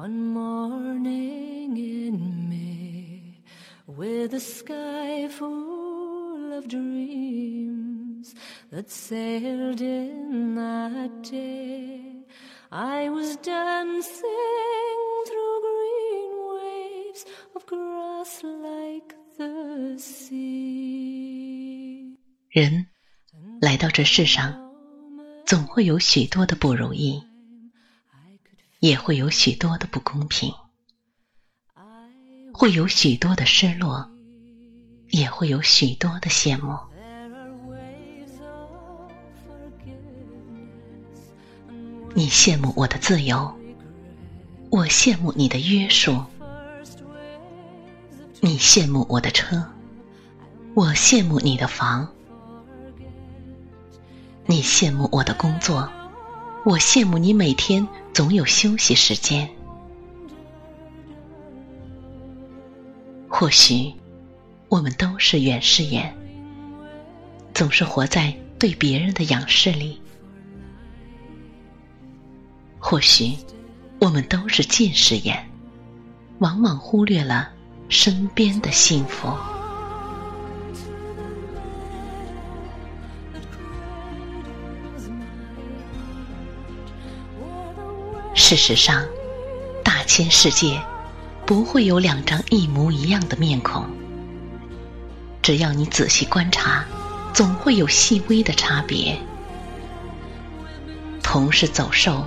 One morning in May, with a sky full of dreams that sailed in that day, I was dancing through green waves of grass like the sea. 人来到这世上，总会有许多的不如意，也会有许多的不公平，会有许多的失落，也会有许多的羡慕。你羡慕我的自由，我羡慕你的约束；你羡慕我的车，我羡慕你的房；你羡慕我的工作，我羡慕你每天总有休息时间。或许，我们都是远视眼，总是活在对别人的仰视里。或许，我们都是近视眼，往往忽略了身边的幸福。事实上，大千世界不会有两张一模一样的面孔。只要你仔细观察，总会有细微的差别。同是走兽，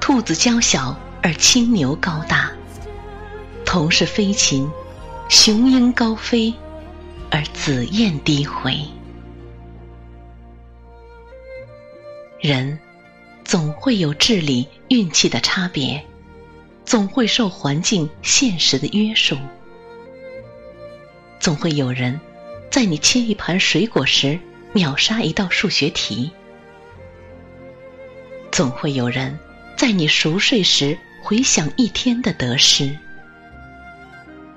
兔子娇小而青牛高大；同是飞禽，雄鹰高飞而紫燕低回。人总会有智力、运气的差别，总会受环境、现实的约束，总会有人在你切一盘水果时秒杀一道数学题，总会有人在你熟睡时回想一天的得失，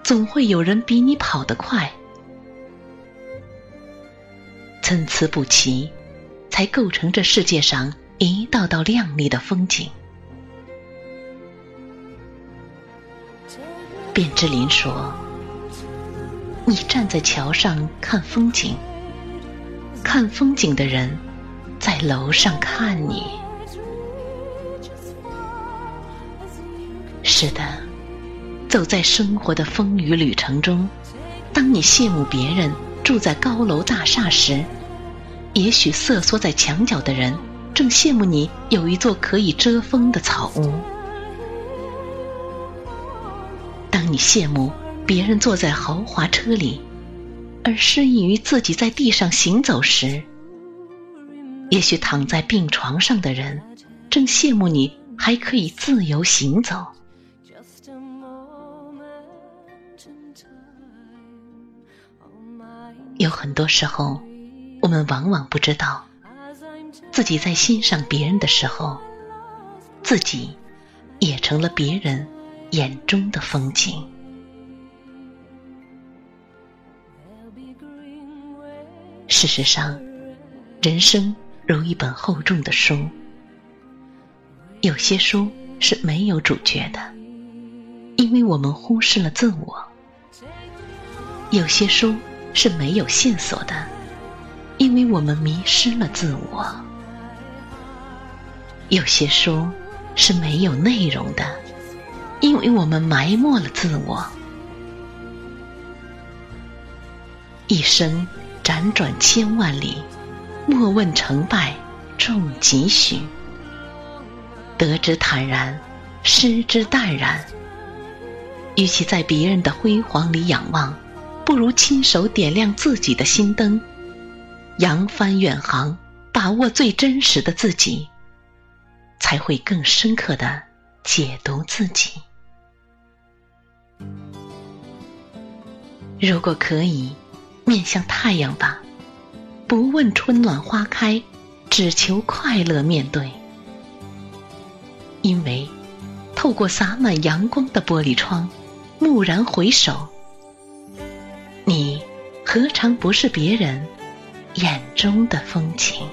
总会有人比你跑得快，参差不齐，才构成这世界上一道道亮丽的风景。卞之琳说：“你站在桥上看风景，看风景的人在楼上看你。”是的，走在生活的风雨旅程中，当你羡慕别人住在高楼大厦时，也许瑟缩在墙角的人正羡慕你有一座可以遮风的草屋。当你羡慕别人坐在豪华车里，而失意于自己在地上行走时，也许躺在病床上的人正羡慕你还可以自由行走。有很多时候，我们往往不知道自己在欣赏别人的时候，自己也成了别人眼中的风景。事实上，人生如一本厚重的书，有些书是没有主角的，因为我们忽视了自我；有些书是没有线索的，因为我们迷失了自我；有些书是没有内容的，因为我们埋没了自我。一生辗转千万里，莫问成败重几许。得之坦然，失之淡然。与其在别人的辉煌里仰望，不如亲手点亮自己的心灯，扬帆远航，把握最真实的自己，才会更深刻的解读自己。如果可以，面向太阳吧，不问春暖花开，只求快乐面对。因为透过洒满阳光的玻璃窗，蓦然回首，你何尝不是别人眼中的风景？